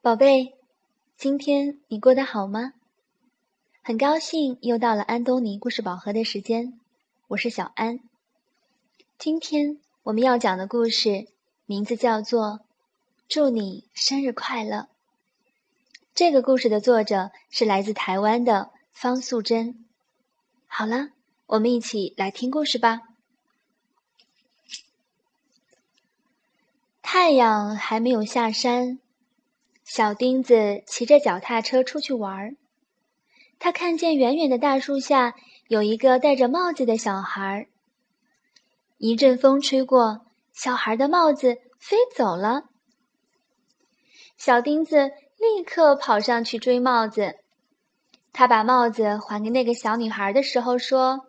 宝贝，今天你过得好吗？很高兴又到了安东尼故事宝盒的时间，我是小安。今天我们要讲的故事名字叫做《祝你生日快乐》。这个故事的作者是来自台湾的方素珍。好了，我们一起来听故事吧。太阳还没有下山。小钉子骑着脚踏车出去玩儿，他看见远远的大树下有一个戴着帽子的小孩。一阵风吹过，小孩的帽子飞走了。小钉子立刻跑上去追帽子。他把帽子还给那个小女孩的时候说：“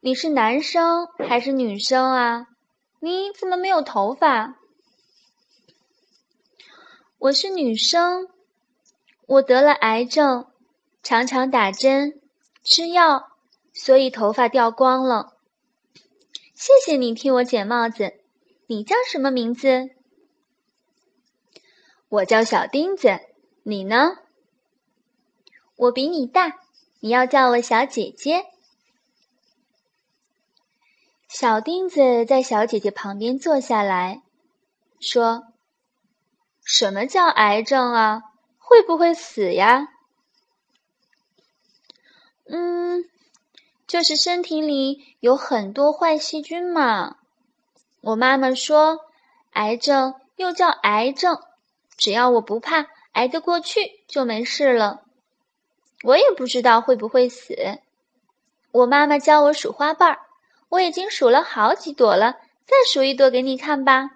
你是男生还是女生啊？你怎么没有头发？”我是女生，我得了癌症，常常打针吃药，所以头发掉光了。谢谢你替我捡帽子。你叫什么名字？我叫小钉子。你呢？我比你大，你要叫我小姐姐。小钉子在小姐姐旁边坐下来说。什么叫癌症啊？会不会死呀？嗯，就是身体里有很多坏细菌嘛。我妈妈说，癌症又叫癌症，只要我不怕，挨得过去就没事了。我也不知道会不会死。我妈妈教我数花瓣儿，我已经数了好几朵了，再数一朵给你看吧。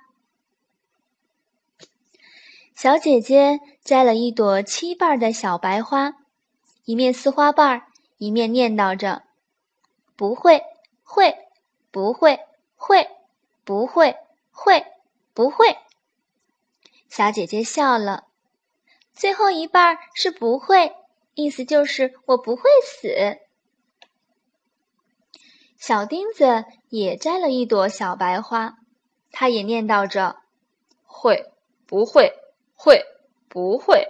小姐姐摘了一朵七瓣的小白花，一面撕花瓣，一面念叨着：“不会，会，不会，会，不会，会，不会。”小姐姐笑了。最后一半是不会，意思就是我不会死。小钉子也摘了一朵小白花，他也念叨着：“会，不会。”会不会？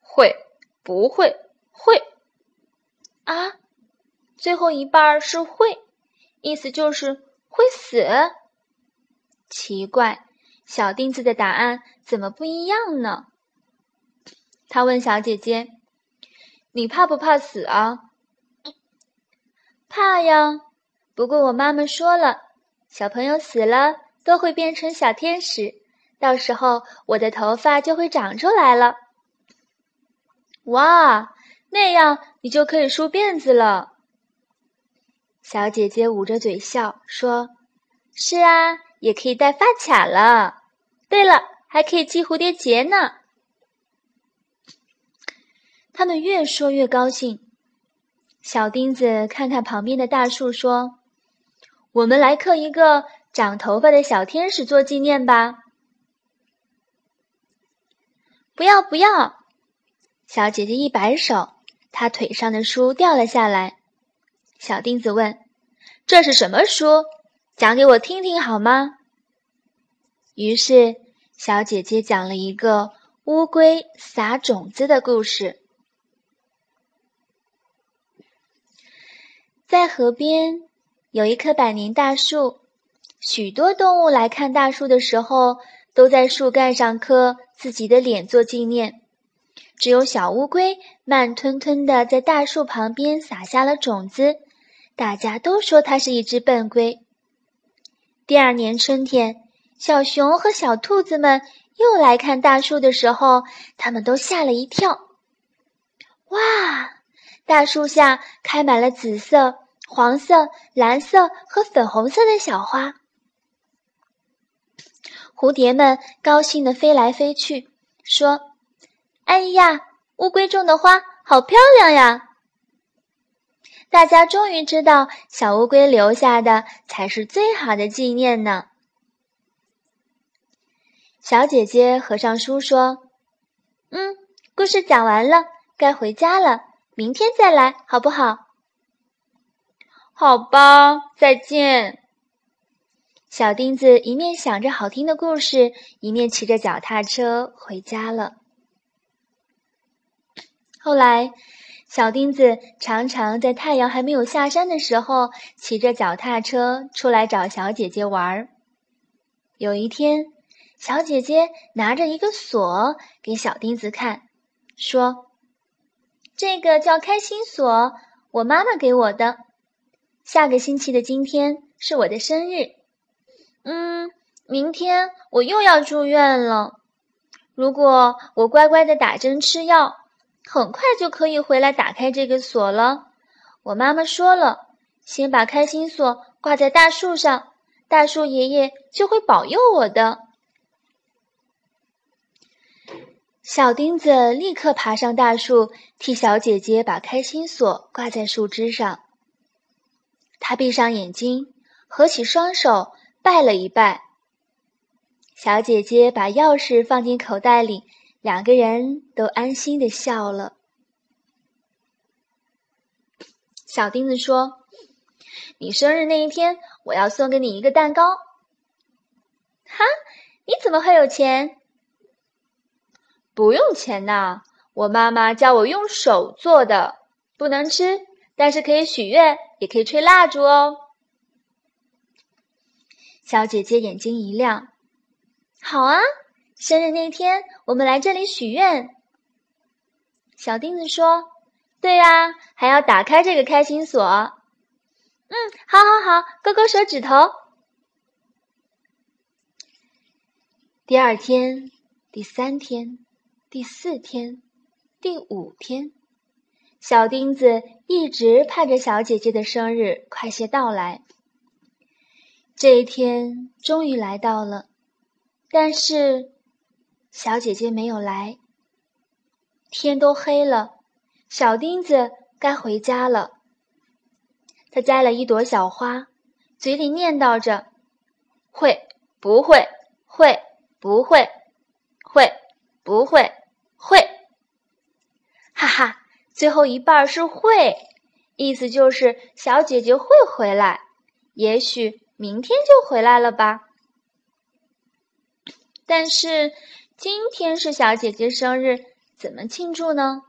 会不会？会啊！最后一半是会，意思就是会死。奇怪，小钉子的答案怎么不一样呢？他问小姐姐：“你怕不怕死啊？”怕呀！不过我妈妈说了，小朋友死了都会变成小天使。到时候我的头发就会长出来了，哇，那样你就可以梳辫子了。小姐姐捂着嘴笑说：“是啊，也可以戴发卡了。对了，还可以系蝴蝶结呢。”他们越说越高兴。小钉子看看旁边的大树说：“我们来刻一个长头发的小天使做纪念吧。”不要不要！小姐姐一摆手，她腿上的书掉了下来。小钉子问：“这是什么书？讲给我听听好吗？”于是，小姐姐讲了一个乌龟撒种子的故事。在河边有一棵百年大树，许多动物来看大树的时候。都在树干上刻自己的脸做纪念，只有小乌龟慢吞吞地在大树旁边撒下了种子。大家都说它是一只笨龟。第二年春天，小熊和小兔子们又来看大树的时候，他们都吓了一跳。哇！大树下开满了紫色、黄色、蓝色和粉红色的小花。蝴蝶们高兴地飞来飞去，说：“哎呀，乌龟种的花好漂亮呀！”大家终于知道，小乌龟留下的才是最好的纪念呢。小姐姐合上书说：“嗯，故事讲完了，该回家了。明天再来，好不好？”“好吧，再见。”小钉子一面想着好听的故事，一面骑着脚踏车回家了。后来，小钉子常常在太阳还没有下山的时候，骑着脚踏车出来找小姐姐玩儿。有一天，小姐姐拿着一个锁给小钉子看，说：“这个叫开心锁，我妈妈给我的。下个星期的今天是我的生日，嗯，明天我又要住院了。如果我乖乖的打针吃药，很快就可以回来打开这个锁了。我妈妈说了，先把开心锁挂在大树上。”大树爷爷就会保佑我的。小钉子立刻爬上大树，替小姐姐把开心锁挂在树枝上。他闭上眼睛，合起双手，拜了一拜。小姐姐把钥匙放进口袋里，两个人都安心的笑了。小钉子说。你生日那一天，我要送给你一个蛋糕。哈，你怎么会有钱？不用钱呐，我妈妈叫我用手做的，不能吃，但是可以许愿，也可以吹蜡烛哦。小姐姐眼睛一亮，好啊，生日那天我们来这里许愿。小钉子说：“对啊，还要打开这个开心锁。”嗯，好，好，好，勾勾手指头。第二天，第三天，第四天，第五天，小钉子一直盼着小姐姐的生日快些到来。这一天终于来到了，但是小姐姐没有来。天都黑了，小钉子该回家了。他摘了一朵小花，嘴里念叨着：“会不会？会不会？会不会？会。”哈哈，最后一半是会，意思就是小姐姐会回来，也许明天就回来了吧。但是今天是小姐姐生日，怎么庆祝呢？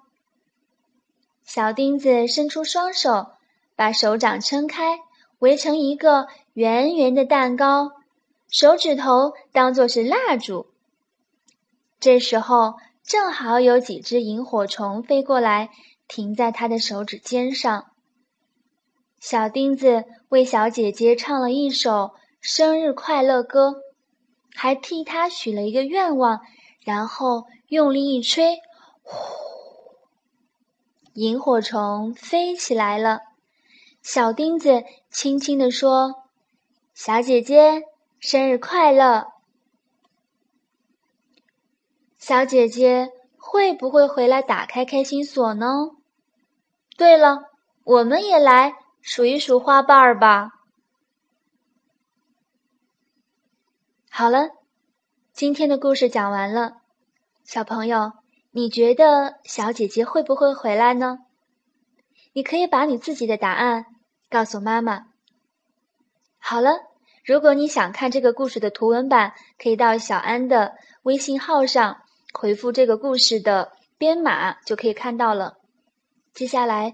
小钉子伸出双手。把手掌撑开，围成一个圆圆的蛋糕，手指头当做是蜡烛。这时候正好有几只萤火虫飞过来，停在他的手指尖上。小钉子为小姐姐唱了一首生日快乐歌，还替她许了一个愿望，然后用力一吹，呼，萤火虫飞起来了。小钉子轻轻地说：“小姐姐，生日快乐！小姐姐会不会回来打开开心锁呢？对了，我们也来数一数花瓣儿吧。好了，今天的故事讲完了，小朋友，你觉得小姐姐会不会回来呢？你可以把你自己的答案。”告诉妈妈。好了，如果你想看这个故事的图文版，可以到小安的微信号上回复这个故事的编码，就可以看到了。接下来，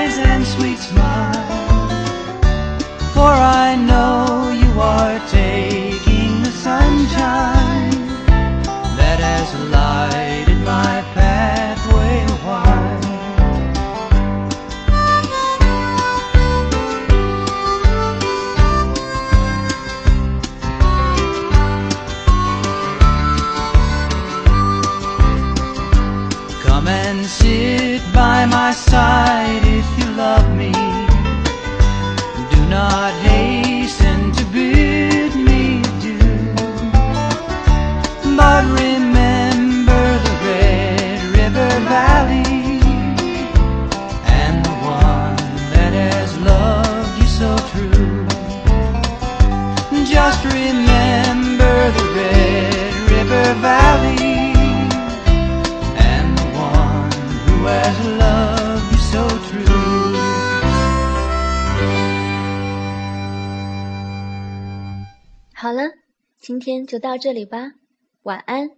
The valley, and the one who has loved you so true. 好了，今天就到这里吧，晚安。